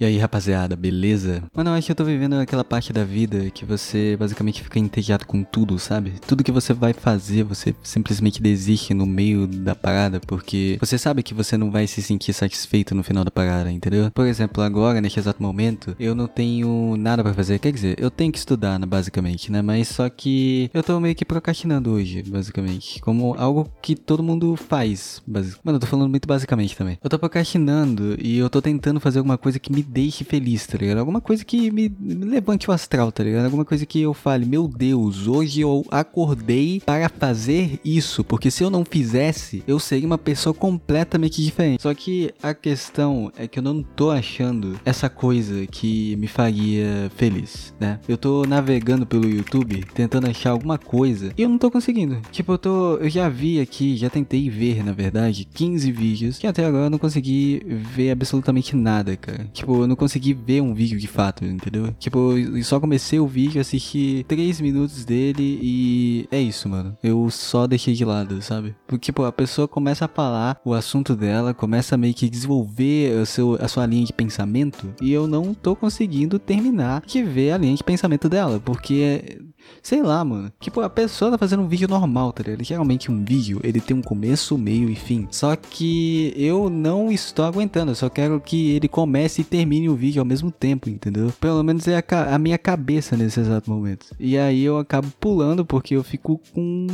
E aí, rapaziada, beleza? Mano, eu acho que eu tô vivendo aquela parte da vida que você basicamente fica entediado com tudo, sabe? Tudo que você vai fazer, você simplesmente desiste no meio da parada, porque você sabe que você não vai se sentir satisfeito no final da parada, entendeu? Por exemplo, agora, neste exato momento, eu não tenho nada para fazer. Quer dizer, eu tenho que estudar, né, basicamente, né? Mas só que eu tô meio que procrastinando hoje, basicamente. Como algo que todo mundo faz. Basic... Mano, eu tô falando muito basicamente também. Eu tô procrastinando e eu tô tentando fazer alguma coisa que me deixe feliz, tá ligado? Alguma coisa que me, me levante o astral, tá ligado? Alguma coisa que eu fale, meu Deus, hoje eu acordei para fazer isso, porque se eu não fizesse, eu seria uma pessoa completamente diferente. Só que a questão é que eu não tô achando essa coisa que me faria feliz, né? Eu tô navegando pelo YouTube tentando achar alguma coisa e eu não tô conseguindo. Tipo, eu tô, eu já vi aqui, já tentei ver, na verdade, 15 vídeos que até agora eu não consegui ver absolutamente nada, cara. Tipo, eu não consegui ver um vídeo de fato, entendeu? Tipo, eu só comecei o vídeo, assisti 3 minutos dele e é isso, mano. Eu só deixei de lado, sabe? Porque, tipo, a pessoa começa a falar o assunto dela, começa meio que desenvolver o seu, a sua linha de pensamento e eu não tô conseguindo terminar de ver a linha de pensamento dela, porque Sei lá, mano. Tipo, a pessoa tá fazendo um vídeo normal, tá ligado? Geralmente um vídeo, ele tem um começo, meio e fim. Só que eu não estou aguentando. Eu só quero que ele comece e termine o vídeo ao mesmo tempo, entendeu? Pelo menos é a, a minha cabeça nesse exato momento. E aí eu acabo pulando porque eu fico com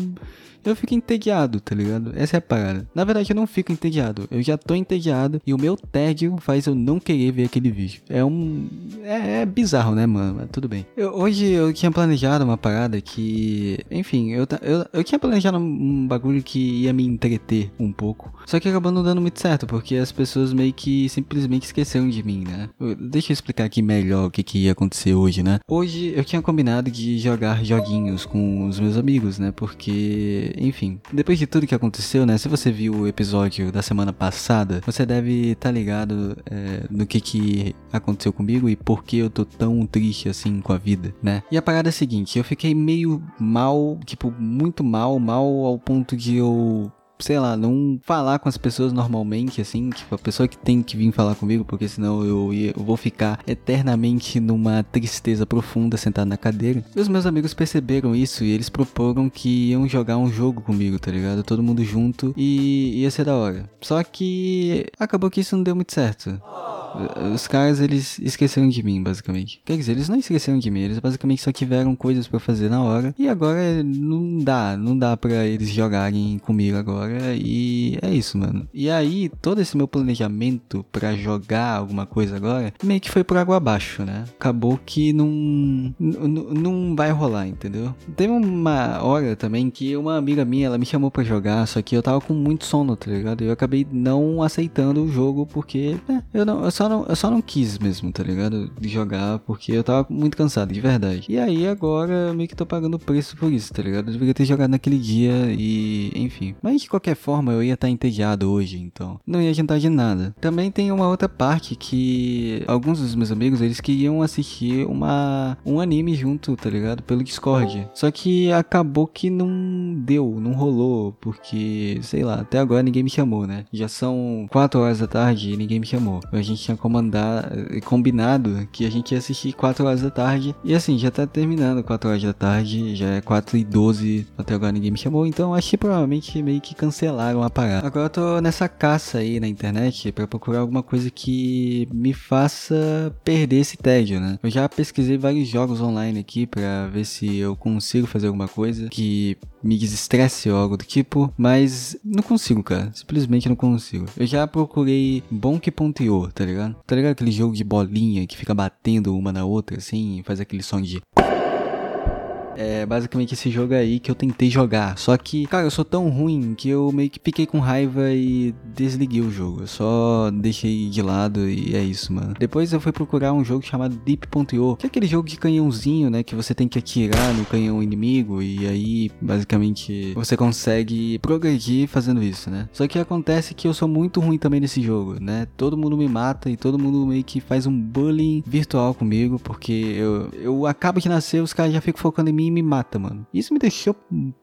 eu fico entediado, tá ligado? Essa é a parada. Na verdade, eu não fico entediado. Eu já tô entediado e o meu tédio faz eu não querer ver aquele vídeo. É um. É, é bizarro, né, mano? Mas tudo bem. Eu, hoje eu tinha planejado uma parada que. Enfim, eu, eu, eu tinha planejado um bagulho que ia me entreter um pouco. Só que acabou não dando muito certo, porque as pessoas meio que simplesmente esqueceram de mim, né? Deixa eu explicar aqui melhor o que, que ia acontecer hoje, né? Hoje eu tinha combinado de jogar joguinhos com os meus amigos, né? Porque enfim, depois de tudo que aconteceu, né? Se você viu o episódio da semana passada, você deve estar tá ligado é, no que que aconteceu comigo e por que eu tô tão triste assim com a vida, né? E a parada é a seguinte, eu fiquei meio mal, tipo, muito mal, mal ao ponto de eu sei lá, não falar com as pessoas normalmente, assim, tipo, a pessoa que tem que vir falar comigo, porque senão eu, ia, eu vou ficar eternamente numa tristeza profunda sentado na cadeira. E os meus amigos perceberam isso e eles proporam que iam jogar um jogo comigo, tá ligado? Todo mundo junto e ia ser da hora. Só que acabou que isso não deu muito certo. Os caras, eles esqueceram de mim, basicamente. Quer dizer, eles não esqueceram de mim, eles basicamente só tiveram coisas para fazer na hora. E agora não dá, não dá para eles jogarem comigo agora. E é isso, mano. E aí, todo esse meu planejamento para jogar alguma coisa agora, meio que foi por água abaixo, né? Acabou que não, não vai rolar, entendeu? Teve uma hora também que uma amiga minha, ela me chamou para jogar, só que eu tava com muito sono, tá ligado? Eu acabei não aceitando o jogo porque, né, eu não, eu só não, eu só não quis mesmo, tá ligado? De jogar, porque eu tava muito cansado, de verdade. E aí agora meio que tô pagando preço por isso, tá ligado? Eu deveria ter jogado naquele dia e, enfim. Mas qualquer forma eu ia estar tá entediado hoje, então não ia adiantar de nada. Também tem uma outra parte que alguns dos meus amigos, eles queriam assistir uma um anime junto, tá ligado? Pelo Discord. Só que acabou que não deu, não rolou, porque, sei lá, até agora ninguém me chamou, né? Já são 4 horas da tarde e ninguém me chamou. A gente tinha comandar, eh, combinado que a gente ia assistir 4 horas da tarde. E assim, já tá terminando 4 horas da tarde, já é 4 e 12, até agora ninguém me chamou. Então que provavelmente meio que cancelaram a parada. Agora eu tô nessa caça aí na internet para procurar alguma coisa que me faça perder esse tédio, né? Eu já pesquisei vários jogos online aqui para ver se eu consigo fazer alguma coisa que me desestresse ou algo do tipo, mas não consigo, cara. Simplesmente não consigo. Eu já procurei Bonk.io, tá ligado? Tá ligado aquele jogo de bolinha que fica batendo uma na outra assim, faz aquele som de é basicamente esse jogo aí que eu tentei jogar. Só que, cara, eu sou tão ruim que eu meio que fiquei com raiva e desliguei o jogo. Eu só deixei de lado e é isso, mano. Depois eu fui procurar um jogo chamado Deep.io, que é aquele jogo de canhãozinho, né? Que você tem que atirar no canhão inimigo e aí, basicamente, você consegue progredir fazendo isso, né? Só que acontece que eu sou muito ruim também nesse jogo, né? Todo mundo me mata e todo mundo meio que faz um bullying virtual comigo, porque eu, eu acabo de nascer, os caras já ficam focando em mim mim me mata, mano. Isso me deixou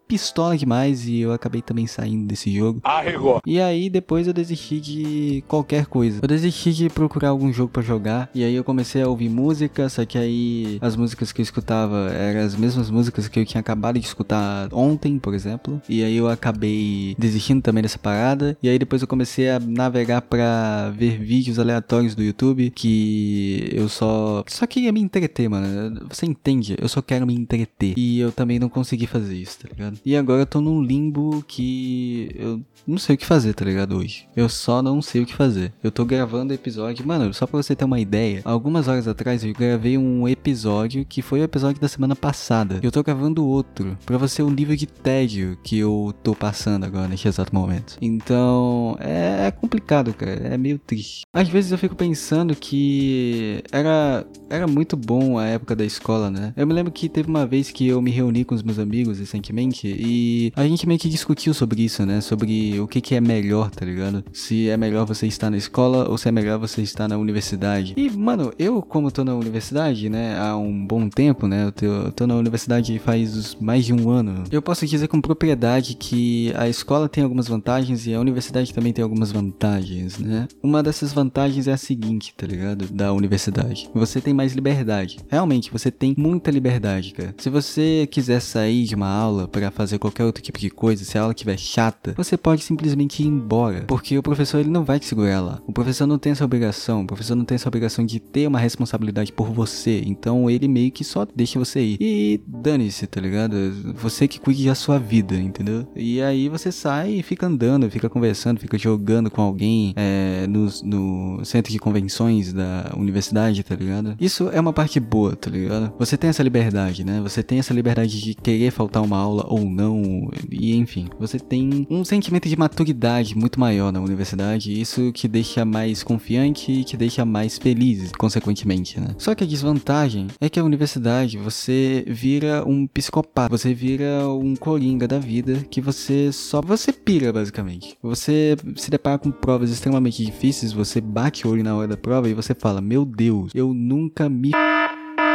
pistola demais e eu acabei também saindo desse jogo. Arregou. E aí depois eu desisti de qualquer coisa. Eu desisti de procurar algum jogo para jogar e aí eu comecei a ouvir música, só que aí as músicas que eu escutava eram as mesmas músicas que eu tinha acabado de escutar ontem, por exemplo. E aí eu acabei desistindo também dessa parada. E aí depois eu comecei a navegar para ver vídeos aleatórios do YouTube que eu só só queria me entreter, mano. Você entende? Eu só quero me entreter. E eu também não consegui fazer isso, tá ligado? E agora eu tô num limbo que eu não sei o que fazer, tá ligado? Hoje. Eu só não sei o que fazer. Eu tô gravando episódio. Mano, só pra você ter uma ideia, algumas horas atrás eu gravei um episódio que foi o episódio da semana passada. Eu tô gravando outro. Pra você o nível de tédio que eu tô passando agora neste exato momento. Então, é, é complicado, cara. É meio triste. Às vezes eu fico pensando que era, era muito bom a época da escola, né? Eu me lembro que teve uma vez que eu me reuni com os meus amigos recentemente e a gente meio que discutiu sobre isso, né? Sobre o que, que é melhor, tá ligado? Se é melhor você estar na escola ou se é melhor você estar na universidade. E, mano, eu, como tô na universidade, né, há um bom tempo, né? Eu tô, eu tô na universidade faz mais de um ano. Eu posso dizer com propriedade que a escola tem algumas vantagens e a universidade também tem algumas vantagens, né? Uma dessas vantagens é a seguinte, tá ligado? Da universidade. Você tem mais liberdade. Realmente, você tem muita liberdade, cara. Se você quiser sair de uma aula para fazer qualquer outro tipo de coisa, se a aula estiver chata, você pode simplesmente ir embora, porque o professor ele não vai te segurar lá. O professor não tem essa obrigação, o professor não tem essa obrigação de ter uma responsabilidade por você, então ele meio que só deixa você ir. E dane-se, tá ligado? Você que cuide da sua vida, entendeu? E aí você sai e fica andando, fica conversando, fica jogando com alguém é, no, no centro de convenções da universidade, tá ligado? Isso é uma parte boa, tá ligado? Você tem essa liberdade, né? Você tem essa liberdade de querer faltar uma aula ou não, e enfim, você tem um sentimento de maturidade muito maior na universidade, isso que deixa mais confiante e que deixa mais feliz, consequentemente, né? Só que a desvantagem é que a universidade você vira um psicopata, você vira um coringa da vida que você só você pira basicamente. Você se depara com provas extremamente difíceis, você bate o olho na hora da prova e você fala: "Meu Deus, eu nunca me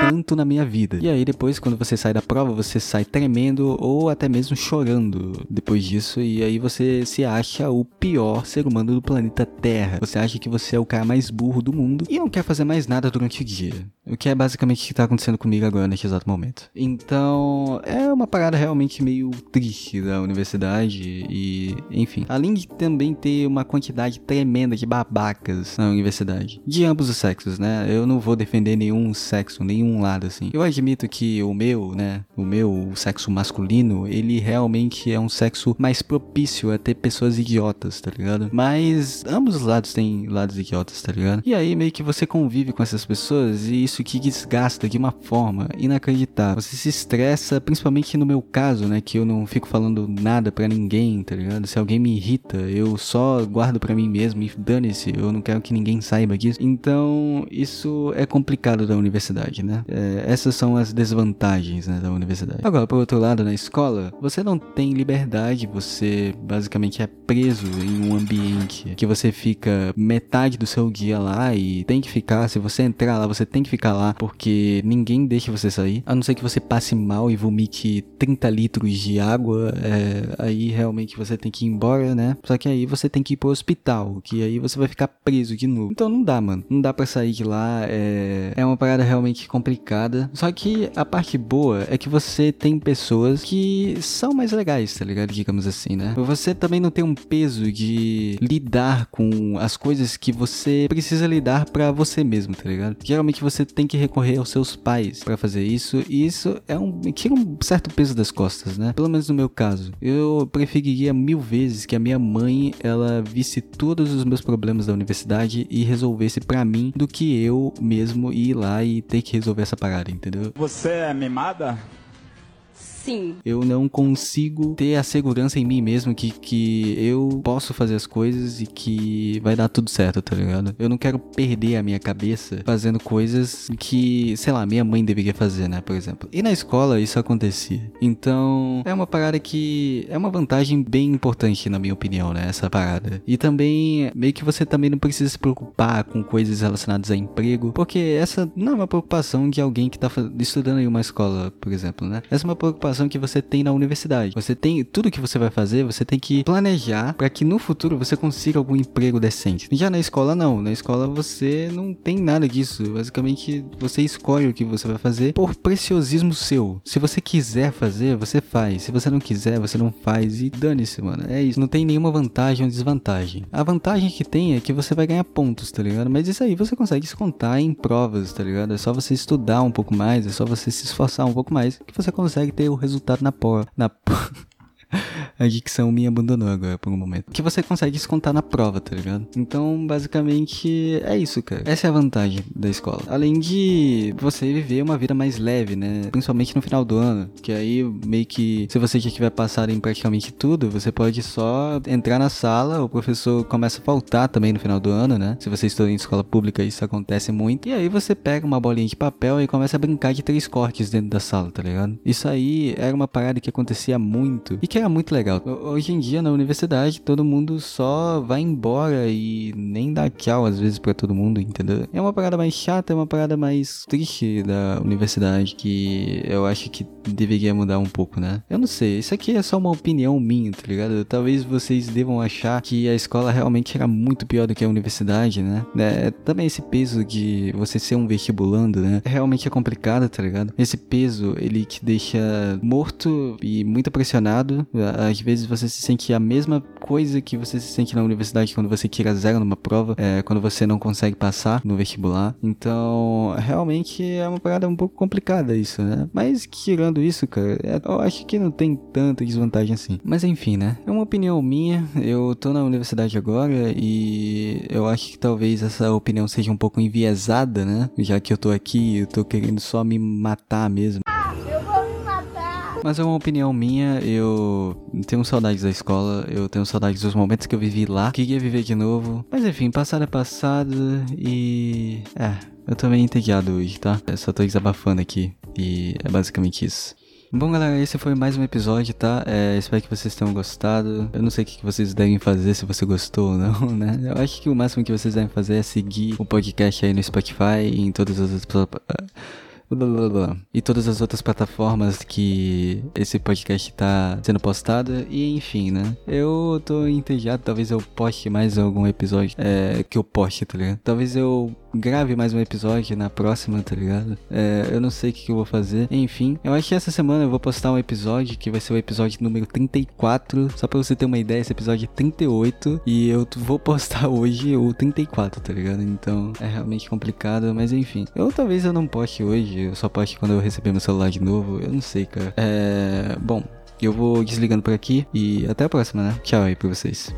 tanto na minha vida. E aí depois, quando você sai da prova, você sai tremendo ou até mesmo chorando depois disso. E aí você se acha o pior ser humano do planeta Terra. Você acha que você é o cara mais burro do mundo e não quer fazer mais nada durante o dia. O que é basicamente o que tá acontecendo comigo agora neste exato momento. Então, é uma parada realmente meio triste da universidade e, enfim. Além de também ter uma quantidade tremenda de babacas na universidade. De ambos os sexos, né? Eu não vou defender nenhum sexo, nenhum lado, assim. Eu admito que o meu, né? O meu o sexo masculino, ele realmente é um sexo mais propício a ter pessoas idiotas, tá ligado? Mas ambos os lados têm lados idiotas, tá ligado? E aí meio que você convive com essas pessoas e isso que desgasta de uma forma inacreditável. Você se estressa, principalmente no meu caso, né? Que eu não fico falando nada para ninguém, tá ligado? Se alguém me irrita, eu só guardo para mim mesmo e dane-se, eu não quero que ninguém saiba disso. Então, isso é complicado da universidade, né? É, essas são as desvantagens né, da universidade. Agora, por outro lado, na escola, você não tem liberdade, você basicamente é preso em um ambiente que você fica metade do seu dia lá e tem que ficar. Se você entrar lá, você tem que ficar lá porque ninguém deixa você sair. A não ser que você passe mal e vomite 30 litros de água, é, aí realmente você tem que ir embora, né? Só que aí você tem que ir pro hospital, que aí você vai ficar preso de novo. Então não dá, mano. Não dá pra sair de lá. É, é uma parada realmente complicada. Só que a parte boa é que você tem pessoas que são mais legais, tá ligado? Digamos assim, né? Você também não tem um peso de lidar com as coisas que você precisa lidar para você mesmo, tá ligado? Geralmente você tem que recorrer aos seus pais para fazer isso, e isso é um tira um certo peso das costas, né? Pelo menos no meu caso. Eu preferiria mil vezes que a minha mãe ela visse todos os meus problemas da universidade e resolvesse para mim do que eu mesmo ir lá e ter que resolver essa parada, entendeu? Você é mimada? Sim. Eu não consigo ter a segurança em mim mesmo que, que eu posso fazer as coisas e que vai dar tudo certo, tá ligado? Eu não quero perder a minha cabeça fazendo coisas que, sei lá, minha mãe deveria fazer, né, por exemplo. E na escola isso acontecia. Então, é uma parada que é uma vantagem bem importante na minha opinião, né, essa parada. E também meio que você também não precisa se preocupar com coisas relacionadas a emprego, porque essa não é uma preocupação de alguém que tá estudando em uma escola, por exemplo, né? Essa é uma preocupação que você tem na universidade. Você tem tudo que você vai fazer, você tem que planejar para que no futuro você consiga algum emprego decente. Já na escola não, na escola você não tem nada disso. Basicamente você escolhe o que você vai fazer por preciosismo seu. Se você quiser fazer, você faz. Se você não quiser, você não faz e dane-se, mano. É isso. Não tem nenhuma vantagem ou desvantagem. A vantagem que tem é que você vai ganhar pontos, tá ligado? Mas isso aí você consegue descontar em provas, tá ligado? É só você estudar um pouco mais, é só você se esforçar um pouco mais que você consegue ter o resultado na porra. Na porra. A dicção me abandonou agora por um momento. Que você consegue descontar na prova, tá ligado? Então, basicamente, é isso, cara. Essa é a vantagem da escola. Além de você viver uma vida mais leve, né? Principalmente no final do ano. Que aí, meio que, se você já tiver passado em praticamente tudo, você pode só entrar na sala, o professor começa a faltar também no final do ano, né? Se você estuda em escola pública, isso acontece muito. E aí você pega uma bolinha de papel e começa a brincar de três cortes dentro da sala, tá ligado? Isso aí era uma parada que acontecia muito e que era muito legal legal. Hoje em dia, na universidade, todo mundo só vai embora e nem dá tchau às vezes para todo mundo, entendeu? É uma parada mais chata, é uma parada mais triste da universidade que eu acho que deveria mudar um pouco, né? Eu não sei, isso aqui é só uma opinião minha, tá ligado? Talvez vocês devam achar que a escola realmente era muito pior do que a universidade, né? É, também esse peso de você ser um vestibulando, né? Realmente é complicado, tá ligado? Esse peso, ele te deixa morto e muito pressionado. Às vezes você se sente a mesma coisa que você se sente na universidade quando você tira zero numa prova, é, quando você não consegue passar no vestibular. Então, realmente é uma parada um pouco complicada isso, né? Mas tirando isso, cara, é, eu acho que não tem tanta desvantagem assim. Mas enfim, né? É uma opinião minha. Eu tô na universidade agora e eu acho que talvez essa opinião seja um pouco enviesada, né? Já que eu tô aqui, eu tô querendo só me matar mesmo. Mas é uma opinião minha, eu tenho saudades da escola, eu tenho saudades dos momentos que eu vivi lá, queria viver de novo. Mas enfim, passado é passado e. É, eu tô meio entediado hoje, tá? Eu só tô desabafando aqui e é basicamente isso. Bom, galera, esse foi mais um episódio, tá? É, espero que vocês tenham gostado. Eu não sei o que vocês devem fazer, se você gostou ou não, né? Eu acho que o máximo que vocês devem fazer é seguir o podcast aí no Spotify e em todas as outras e todas as outras plataformas que esse podcast tá sendo postado. E enfim, né? Eu tô entediado, talvez eu poste mais algum episódio é, que eu poste, tá ligado? Talvez eu grave mais um episódio na próxima, tá ligado? É, eu não sei o que, eu vou fazer. Enfim, eu acho que essa semana eu vou postar um episódio que vai ser o episódio número 34. Só pra você ter uma ideia, esse episódio é 38. E eu vou postar hoje o 34, tá ligado? Então é realmente complicado, mas enfim. Eu talvez eu não poste hoje, eu só poste quando eu receber meu celular de novo. Eu não sei, cara. É. Bom, eu vou desligando por aqui e até a próxima, né? Tchau aí pra vocês.